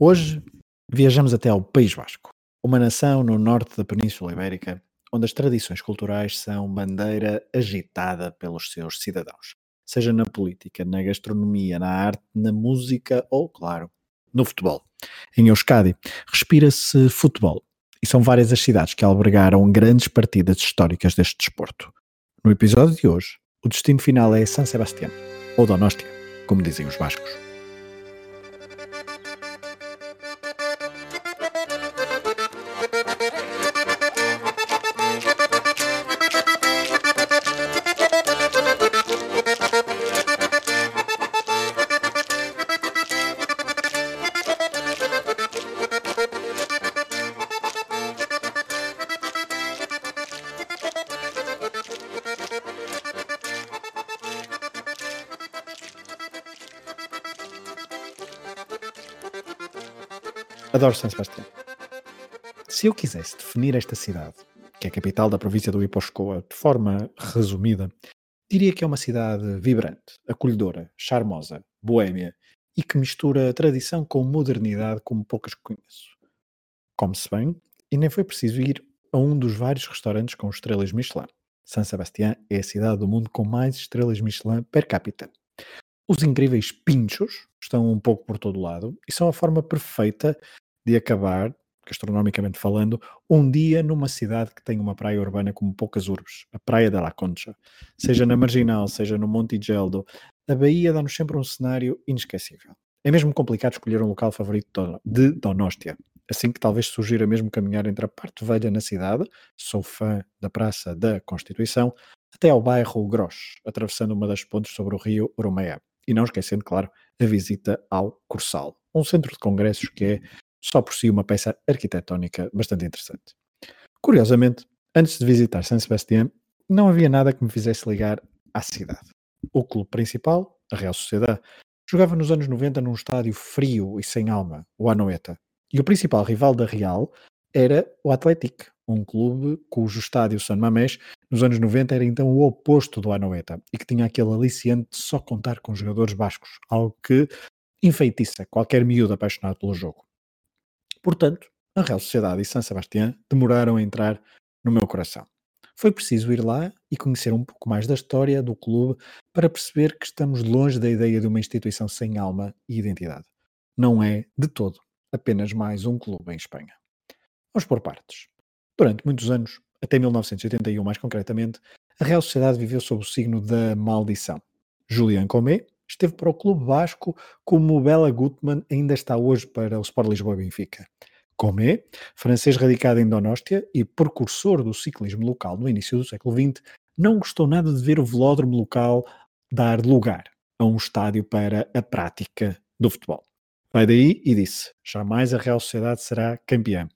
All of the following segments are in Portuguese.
Hoje viajamos até ao País Vasco, uma nação no norte da Península Ibérica, onde as tradições culturais são bandeira agitada pelos seus cidadãos, seja na política, na gastronomia, na arte, na música ou, claro, no futebol. Em Euskadi, respira-se futebol, e são várias as cidades que albergaram grandes partidas históricas deste desporto. No episódio de hoje, o destino final é San Sebastián, ou Donostia, como dizem os vascos. Adoro São Sebastião. Se eu quisesse definir esta cidade, que é a capital da província do Iposcoa, de forma resumida, diria que é uma cidade vibrante, acolhedora, charmosa, boêmia e que mistura tradição com modernidade como poucas conheço. Come-se bem e nem foi preciso ir a um dos vários restaurantes com estrelas Michelin. San Sebastián é a cidade do mundo com mais estrelas Michelin per capita. Os incríveis pinchos estão um pouco por todo lado e são a forma perfeita de acabar, gastronomicamente falando, um dia numa cidade que tem uma praia urbana como poucas urbes, a Praia da La Concha. Seja na Marginal, seja no Monte Geldo, a Bahia dá-nos sempre um cenário inesquecível. É mesmo complicado escolher um local favorito de Donostia, assim que talvez surgira mesmo caminhar entre a parte velha na cidade, sou fã da Praça da Constituição, até ao bairro Grosch, atravessando uma das pontes sobre o rio Urumeia. E não esquecendo, claro, a visita ao Cursal, um centro de congressos que é só por si uma peça arquitetónica bastante interessante. Curiosamente, antes de visitar San Sebastián, não havia nada que me fizesse ligar à cidade. O clube principal, a Real Sociedade, jogava nos anos 90 num estádio frio e sem alma, o Anoeta. E o principal rival da Real era o Atlético, um clube cujo estádio San Mamés nos anos 90 era então o oposto do Anoeta e que tinha aquele aliciante de só contar com jogadores bascos, algo que enfeitiça qualquer miúdo apaixonado pelo jogo. Portanto, a Real Sociedade e San Sebastián demoraram a entrar no meu coração. Foi preciso ir lá e conhecer um pouco mais da história do clube para perceber que estamos longe da ideia de uma instituição sem alma e identidade. Não é, de todo, apenas mais um clube em Espanha. Vamos por partes. Durante muitos anos, até 1981 mais concretamente, a Real Sociedade viveu sob o signo da maldição. Julian Comé esteve para o Clube Vasco como Bela Gutmann ainda está hoje para o Sport Lisboa e Benfica. Comé, francês radicado em Donóstia e precursor do ciclismo local no início do século XX, não gostou nada de ver o velódromo local dar lugar a um estádio para a prática do futebol. Vai daí e disse: jamais a Real Sociedade será campeã.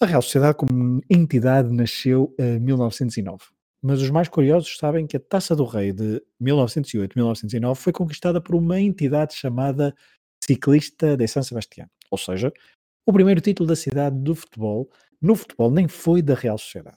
A Real Sociedade, como entidade, nasceu em 1909. Mas os mais curiosos sabem que a Taça do Rei de 1908-1909 foi conquistada por uma entidade chamada Ciclista de San Sebastián. Ou seja, o primeiro título da cidade do futebol, no futebol, nem foi da Real Sociedade.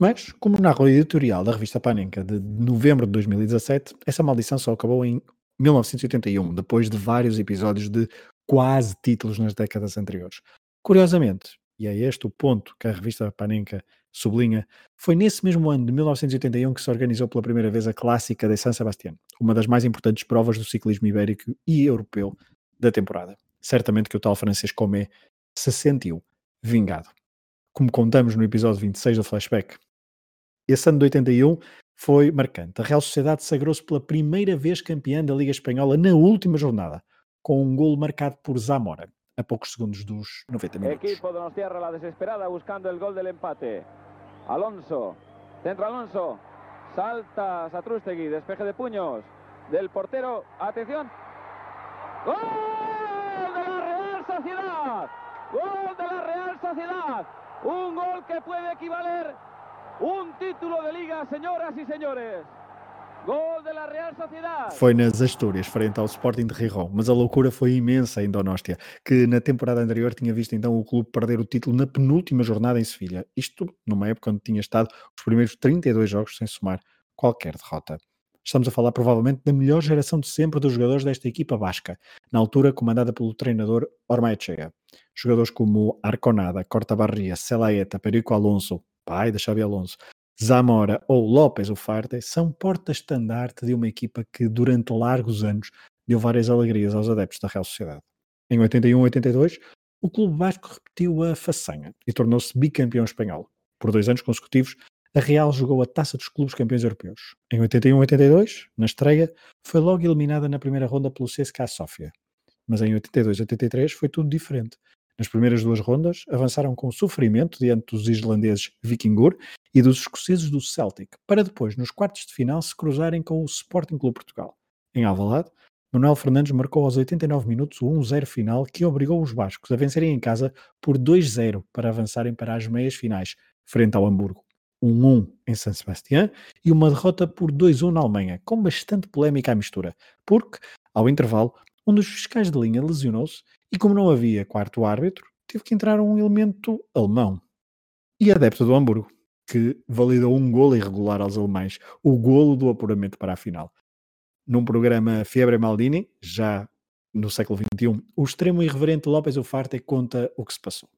Mas, como narra o editorial da revista Panenka de novembro de 2017, essa maldição só acabou em 1981, depois de vários episódios de quase títulos nas décadas anteriores. Curiosamente, e é este o ponto que a revista Panenka sublinha, foi nesse mesmo ano de 1981 que se organizou pela primeira vez a Clássica de San Sebastián, uma das mais importantes provas do ciclismo ibérico e europeu da temporada. Certamente que o tal francês Comé se sentiu vingado. Como contamos no episódio 26 do Flashback, esse ano de 81 foi marcante. A Real Sociedade sagrou-se pela primeira vez campeã da Liga Espanhola na última jornada, com um golo marcado por Zamora a pocos segundos dos 90 minutos. Equipo de Tierra, la desesperada buscando el gol del empate. Alonso, centro Alonso, salta Satrustegui, despeje de puños del portero, atención. ¡Gol de la Real Sociedad! ¡Gol de la Real Sociedad! Un gol que puede equivaler un título de liga, señoras y señores. Foi nas Astúrias, frente ao Sporting de Rijon, mas a loucura foi imensa em Donóstia, que na temporada anterior tinha visto então o clube perder o título na penúltima jornada em Sevilha. Isto numa época onde tinha estado os primeiros 32 jogos sem somar qualquer derrota. Estamos a falar provavelmente da melhor geração de sempre dos jogadores desta equipa basca, na altura comandada pelo treinador Ormaechea. Jogadores como Arconada, Cortabarria, Celaeta, Perico Alonso, pai de Xabi Alonso, Zamora ou López Ufarte são porta-estandarte de uma equipa que durante largos anos deu várias alegrias aos adeptos da Real Sociedade. Em 81-82, o clube basco repetiu a façanha e tornou-se bicampeão espanhol. Por dois anos consecutivos, a Real jogou a Taça dos Clubes Campeões Europeus. Em 81-82, na estreia, foi logo eliminada na primeira ronda pelo CSKA Sofia. Mas em 82-83 foi tudo diferente. Nas primeiras duas rondas, avançaram com sofrimento diante dos islandeses Vikingur e dos escoceses do Celtic, para depois, nos quartos de final, se cruzarem com o Sporting Clube Portugal. Em Alvalade, Manuel Fernandes marcou aos 89 minutos o 1-0 final que obrigou os bascos a vencerem em casa por 2-0 para avançarem para as meias finais, frente ao Hamburgo. Um 1 em San Sebastián e uma derrota por 2-1 na Alemanha, com bastante polémica à mistura, porque, ao intervalo, um dos fiscais de linha lesionou-se e, como não havia quarto árbitro, teve que entrar um elemento alemão e adepto do Hamburgo, que validou um golo irregular aos alemães, o golo do apuramento para a final. Num programa Fiebre Maldini, já no século XXI, o extremo irreverente López Ufarte conta o que se passou.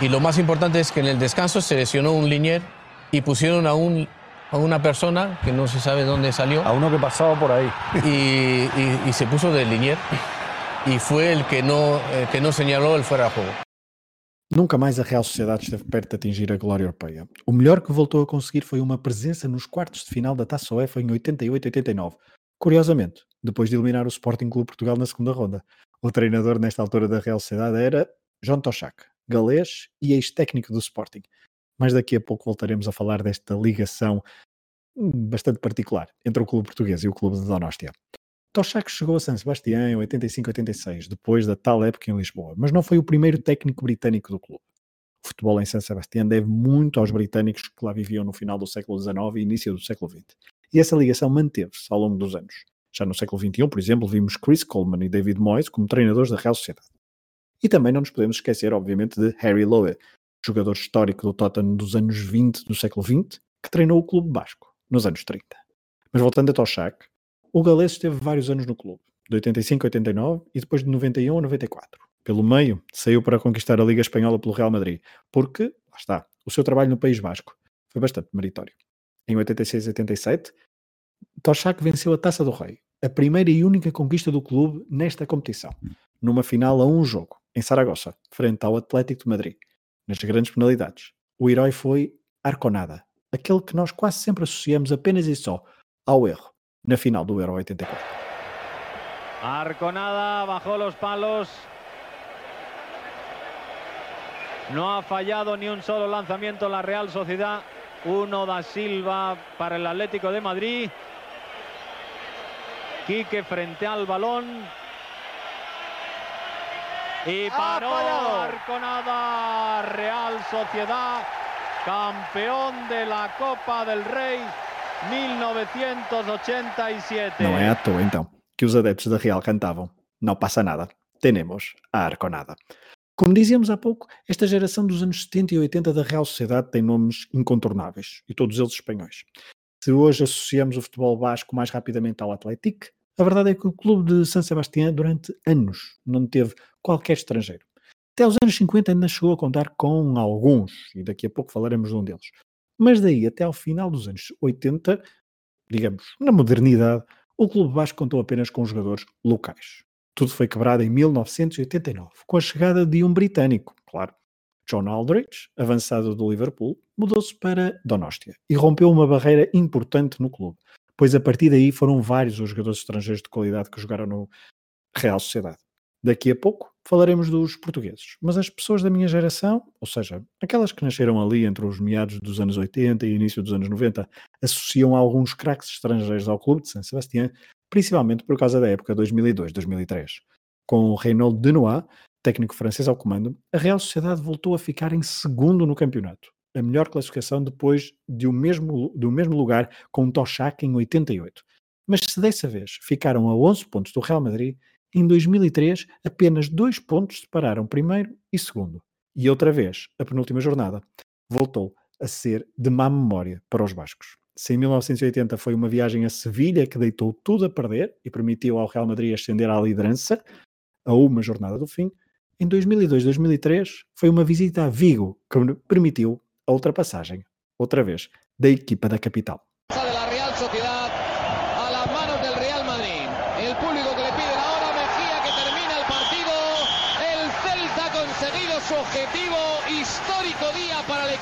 Y lo más importante es que el descanso se lesionó un linier y pusieron a, un, a una persona que no se sabe dónde salió A uno que pasaba por ahí. y, y- y se puso de linier y fue el que no, eh, que no señaló el fuera de juego. Nunca mais a Real Sociedade esteve perto de atingir a glória europeia. O melhor que voltou a conseguir foi uma presença nos quartos de final da Taça UEFA em 88-89. Curiosamente, depois de eliminar o Sporting Clube Portugal na segunda ronda. O treinador nesta altura da Real Sociedade era John Toshak, galês e ex-técnico do Sporting. Mas daqui a pouco voltaremos a falar desta ligação bastante particular entre o clube português e o clube de Donóstia. Toshak chegou a San Sebastián em 85-86, depois da tal época em Lisboa, mas não foi o primeiro técnico britânico do clube. O futebol em San Sebastián deve muito aos britânicos que lá viviam no final do século XIX e início do século XX. E essa ligação manteve-se ao longo dos anos. Já no século XXI, por exemplo, vimos Chris Coleman e David Moyes como treinadores da Real Sociedade. E também não nos podemos esquecer, obviamente, de Harry Lowe, jogador histórico do Tottenham dos anos 20 do século XX, que treinou o clube basco nos anos 30. Mas voltando a Toshak, o galês esteve vários anos no clube, de 85 a 89 e depois de 91 a 94. Pelo meio, saiu para conquistar a Liga Espanhola pelo Real Madrid, porque, lá está, o seu trabalho no País Basco foi bastante meritório. Em 86 e 87, Toshak venceu a Taça do Rei, a primeira e única conquista do clube nesta competição, numa final a um jogo, em Saragossa, frente ao Atlético de Madrid. Nas grandes penalidades, o herói foi Arconada, aquele que nós quase sempre associamos apenas e só ao erro, na final do Euro 84. Arconada bajó los palos. No ha fallado ni un solo lanzamiento la Real Sociedad. Uno da Silva para el Atlético de Madrid. Quique frente al balón. Y paró Arconada. Real Sociedad, campeón de la Copa del Rey 1987. Não é à toa, então, que os adeptos da Real cantavam Não passa nada, tenemos a Arconada. Como dizíamos há pouco, esta geração dos anos 70 e 80 da Real Sociedade tem nomes incontornáveis, e todos eles espanhóis. Se hoje associamos o futebol basco mais rapidamente ao Atlético, a verdade é que o clube de San Sebastián durante anos não teve qualquer estrangeiro. Até os anos 50 ainda chegou a contar com alguns, e daqui a pouco falaremos de um deles. Mas daí até ao final dos anos 80, digamos, na modernidade, o clube basco contou apenas com jogadores locais. Tudo foi quebrado em 1989, com a chegada de um britânico, claro. John Aldridge, avançado do Liverpool, mudou-se para Donóstia e rompeu uma barreira importante no clube, pois a partir daí foram vários os jogadores estrangeiros de qualidade que jogaram no Real Sociedade. Daqui a pouco falaremos dos portugueses, mas as pessoas da minha geração, ou seja, aquelas que nasceram ali entre os meados dos anos 80 e início dos anos 90, associam alguns craques estrangeiros ao clube de San Sebastián, principalmente por causa da época 2002-2003. Com Reynold Denois, técnico francês ao comando, a Real Sociedade voltou a ficar em segundo no campeonato, a melhor classificação depois de o mesmo, do mesmo lugar com Toshak em 88. Mas se dessa vez ficaram a 11 pontos do Real Madrid, em 2003 apenas dois pontos separaram primeiro e segundo. E outra vez, a penúltima jornada, voltou a ser de má memória para os bascos. Se em 1980 foi uma viagem a Sevilha que deitou tudo a perder e permitiu ao Real Madrid ascender à liderança a uma jornada do fim, em 2002-2003 foi uma visita a Vigo que permitiu a ultrapassagem, outra vez, da equipa da capital.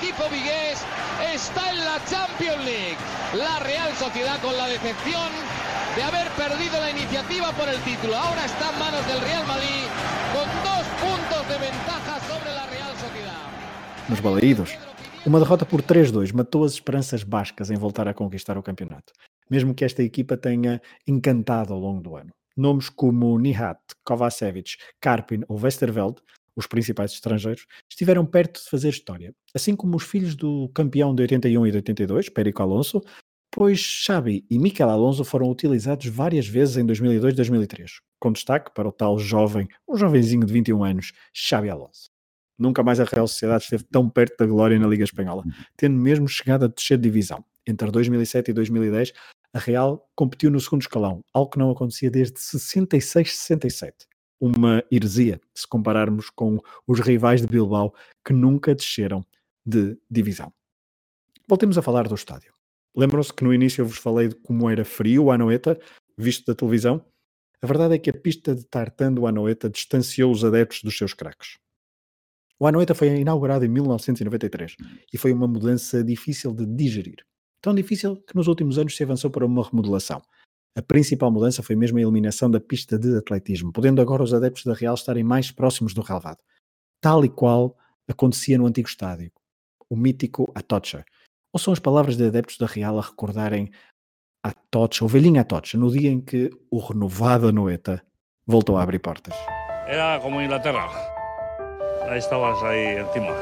equipo vigués está en la Champions League. La Real Sociedad con la decepción de haber perdido la iniciativa por el título. Ahora está en manos del Real Madrid con dos puntos de ventaja sobre la Real Sociedad. Nos balaídos, uma derrota por 3-2 matou as esperanças bascas em voltar a conquistar o campeonato, mesmo que esta equipa tenha encantado ao longo do ano. Nomes como Nihat, Kovacevic, Karpin ou Westerveld os principais estrangeiros, estiveram perto de fazer história, assim como os filhos do campeão de 81 e de 82, Perico Alonso, pois Xabi e Miquel Alonso foram utilizados várias vezes em 2002 e 2003, com destaque para o tal jovem, um jovenzinho de 21 anos, Xabi Alonso. Nunca mais a Real Sociedade esteve tão perto da glória na Liga Espanhola, tendo mesmo chegado a descer de divisão. Entre 2007 e 2010, a Real competiu no segundo escalão, algo que não acontecia desde 66-67 uma heresia se compararmos com os rivais de Bilbao que nunca desceram de divisão. Voltemos a falar do estádio. Lembram-se que no início eu vos falei de como era frio o Anoeta, visto da televisão? A verdade é que a pista de tartan do Anoeta distanciou os adeptos dos seus craques. O Anoeta foi inaugurado em 1993 e foi uma mudança difícil de digerir. Tão difícil que nos últimos anos se avançou para uma remodelação. A principal mudança foi mesmo a eliminação da pista de atletismo, podendo agora os adeptos da Real estarem mais próximos do relevado, tal e qual acontecia no antigo estádio, o mítico Atocha. Ou são as palavras de adeptos da Real a recordarem Atocha, o velhinho Atocha, no dia em que o renovado Anoeta voltou a abrir portas. Era como Inglaterra. Aí estavas aí encima.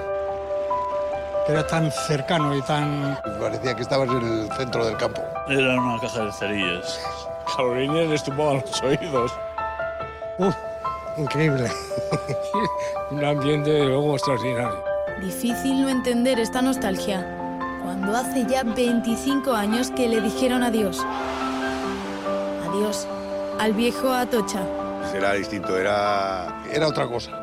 Era tan cercano y tan... Parecía que estabas en el centro del campo. Era una caja de cerillas. Carolina les tumbaba los oídos. Uf, increíble. Un ambiente de luego extraordinario. Difícil no entender esta nostalgia cuando hace ya 25 años que le dijeron adiós. Adiós al viejo Atocha. Era distinto, era, era otra cosa.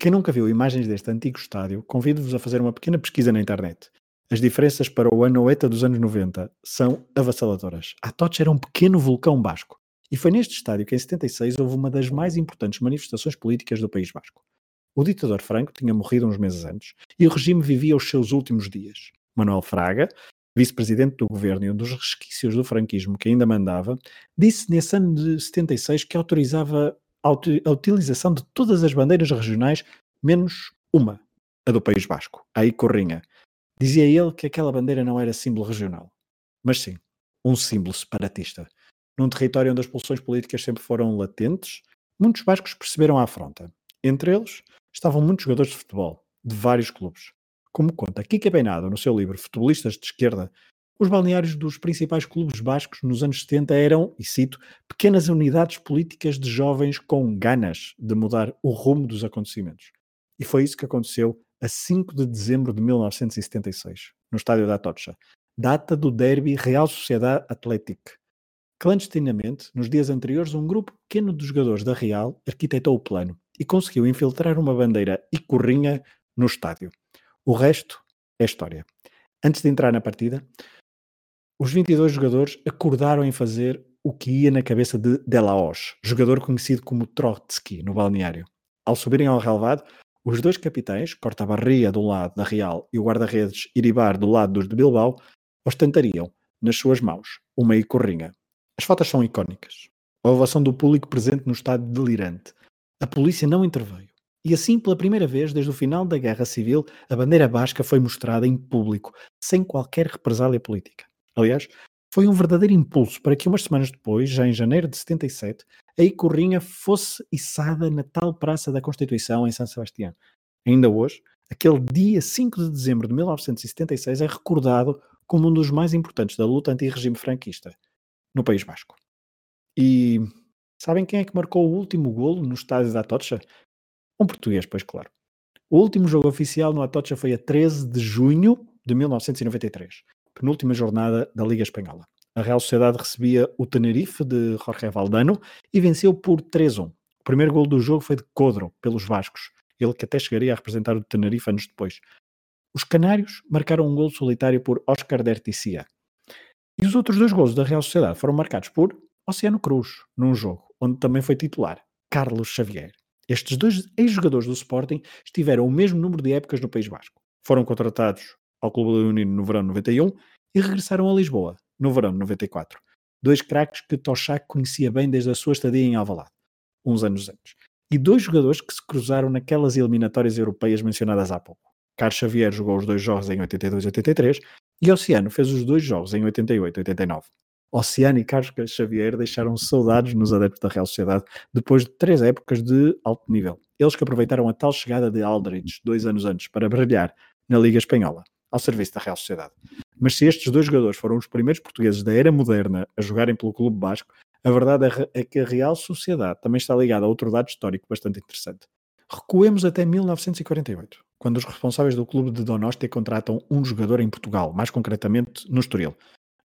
Quem nunca viu imagens deste antigo estádio, convido-vos a fazer uma pequena pesquisa na internet. As diferenças para o Anoeta dos anos 90 são avassaladoras. A Atocha era um pequeno vulcão basco. E foi neste estádio que em 76 houve uma das mais importantes manifestações políticas do País Basco. O ditador Franco tinha morrido uns meses antes e o regime vivia os seus últimos dias. Manuel Fraga, vice-presidente do governo e um dos resquícios do franquismo que ainda mandava, disse nesse ano de 76 que autorizava a utilização de todas as bandeiras regionais, menos uma, a do País Basco, a Icorrinha, Dizia ele que aquela bandeira não era símbolo regional, mas sim, um símbolo separatista. Num território onde as pulsões políticas sempre foram latentes, muitos bascos perceberam a afronta. Entre eles estavam muitos jogadores de futebol, de vários clubes. Como conta Kika Beinado no seu livro Futebolistas de Esquerda, os balneários dos principais clubes bascos nos anos 70 eram, e cito, pequenas unidades políticas de jovens com ganas de mudar o rumo dos acontecimentos. E foi isso que aconteceu a 5 de dezembro de 1976, no estádio da Atocha, data do derby Real Sociedade Athletic. Clandestinamente, nos dias anteriores, um grupo pequeno de jogadores da Real arquitetou o plano e conseguiu infiltrar uma bandeira e corrinha no estádio. O resto é história. Antes de entrar na partida, os 22 jogadores acordaram em fazer o que ia na cabeça de Delaos, jogador conhecido como Trotsky no balneário. Ao subirem ao relevado, os dois capitães, Cortabarria do lado da Real e o guarda-redes Iribar do lado dos de Bilbao, ostentariam nas suas mãos uma icorrinha. As fotos são icónicas. A ovação do público presente no estado delirante. A polícia não interveio. E assim, pela primeira vez desde o final da Guerra Civil, a bandeira basca foi mostrada em público, sem qualquer represália política. Aliás, foi um verdadeiro impulso para que umas semanas depois, já em janeiro de 77, a Icorrinha fosse içada na tal Praça da Constituição em São Sebastião. Ainda hoje, aquele dia 5 de dezembro de 1976 é recordado como um dos mais importantes da luta anti-regime franquista no País Basco. E sabem quem é que marcou o último golo no estádio da Atocha? Um português, pois claro. O último jogo oficial no Atocha foi a 13 de junho de 1993. Penúltima jornada da Liga Espanhola. A Real Sociedade recebia o Tenerife de Jorge Valdano e venceu por 3-1. O primeiro gol do jogo foi de Codro, pelos Vascos, ele que até chegaria a representar o Tenerife anos depois. Os Canários marcaram um gol solitário por Oscar Derticia. E os outros dois gols da Real Sociedade foram marcados por Oceano Cruz, num jogo onde também foi titular Carlos Xavier. Estes dois ex-jogadores do Sporting tiveram o mesmo número de épocas no País Basco. Foram contratados ao Clube Leonino no verão de 91 e regressaram a Lisboa no verão de 94. Dois craques que Toshak conhecia bem desde a sua estadia em Alvalade, uns anos antes. E dois jogadores que se cruzaram naquelas eliminatórias europeias mencionadas há pouco. Carlos Xavier jogou os dois jogos em 82 e 83 e Oceano fez os dois jogos em 88 e 89. Oceano e Carlos Xavier deixaram saudades nos adeptos da Real Sociedade depois de três épocas de alto nível. Eles que aproveitaram a tal chegada de Aldridge dois anos antes para brilhar na Liga Espanhola, ao serviço da Real Sociedade. Mas se estes dois jogadores foram os primeiros portugueses da era moderna a jogarem pelo Clube Basco, a verdade é, é que a Real Sociedade também está ligada a outro dado histórico bastante interessante. Recuemos até 1948, quando os responsáveis do clube de Donostia contratam um jogador em Portugal, mais concretamente no Estoril,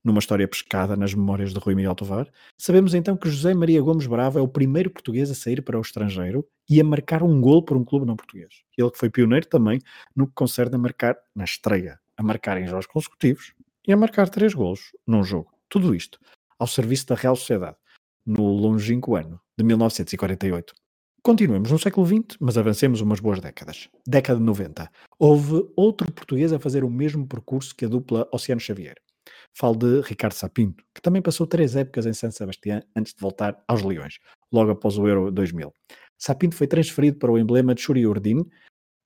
numa história pescada nas memórias de Rui Miguel Tovar, sabemos então que José Maria Gomes Bravo é o primeiro português a sair para o estrangeiro e a marcar um gol por um clube não português. Ele que foi pioneiro também no que concerne a marcar na estreia, a marcar em jogos consecutivos e a marcar três golos num jogo. Tudo isto ao serviço da Real Sociedade, no longínquo ano de 1948. Continuemos no século XX, mas avancemos umas boas décadas. Década de 90. Houve outro português a fazer o mesmo percurso que a dupla Oceano Xavier. Falo de Ricardo Sapinto, que também passou três épocas em San Sebastián antes de voltar aos Leões, logo após o Euro 2000. Sapinto foi transferido para o emblema de Urdin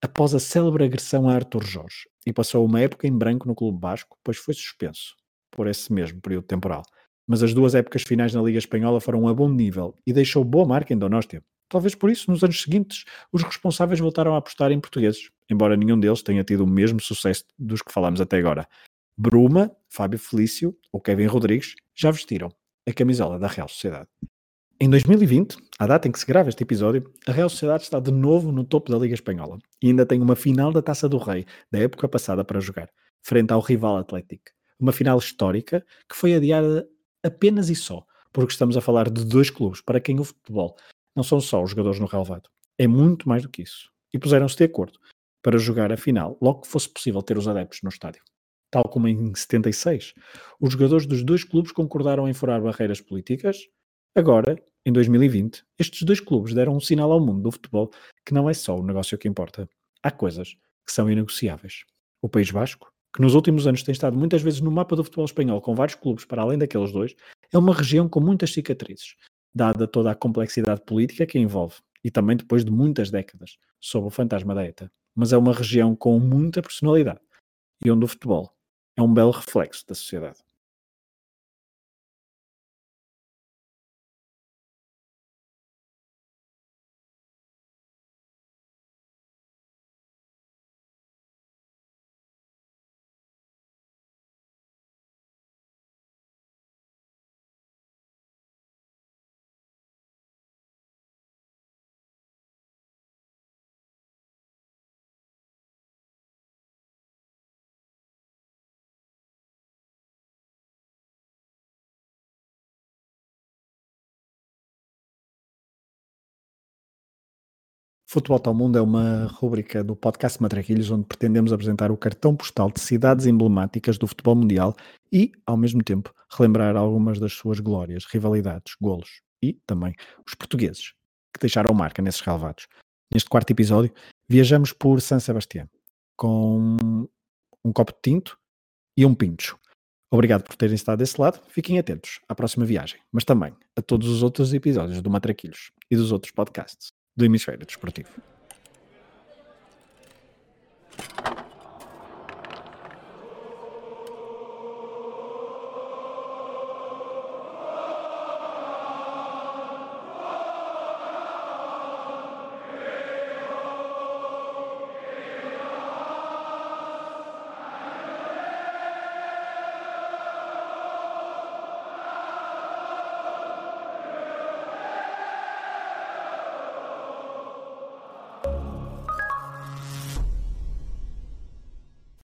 após a célebre agressão a Arthur Jorge e passou uma época em branco no Clube Basco, pois foi suspenso por esse mesmo período temporal. Mas as duas épocas finais na Liga Espanhola foram a bom nível e deixou boa marca em Donóstia. Talvez por isso, nos anos seguintes, os responsáveis voltaram a apostar em portugueses, embora nenhum deles tenha tido o mesmo sucesso dos que falamos até agora. Bruma, Fábio Felício ou Kevin Rodrigues já vestiram a camisola da Real Sociedade. Em 2020, a data em que se grava este episódio, a Real Sociedade está de novo no topo da Liga Espanhola e ainda tem uma final da Taça do Rei da época passada para jogar, frente ao rival Atlético. Uma final histórica que foi adiada apenas e só porque estamos a falar de dois clubes para quem o futebol não são só os jogadores no relevado, é muito mais do que isso. E puseram-se de acordo para jogar a final logo que fosse possível ter os adeptos no estádio tal como em 76. Os jogadores dos dois clubes concordaram em furar barreiras políticas. Agora, em 2020, estes dois clubes deram um sinal ao mundo do futebol que não é só o negócio que importa. Há coisas que são inegociáveis. O País Basco, que nos últimos anos tem estado muitas vezes no mapa do futebol espanhol com vários clubes para além daqueles dois, é uma região com muitas cicatrizes, dada toda a complexidade política que envolve, e também depois de muitas décadas, sob o fantasma da ETA. Mas é uma região com muita personalidade e onde o futebol é um belo reflexo da sociedade. Futebol ao Mundo é uma rubrica do podcast Matraquilhos onde pretendemos apresentar o cartão postal de cidades emblemáticas do futebol mundial e, ao mesmo tempo, relembrar algumas das suas glórias, rivalidades, golos e também os portugueses que deixaram marca nesses relevados. Neste quarto episódio, viajamos por San Sebastián com um copo de tinto e um pincho. Obrigado por terem estado desse lado. Fiquem atentos à próxima viagem, mas também a todos os outros episódios do Matraquilhos e dos outros podcasts do hemisfério desportivo.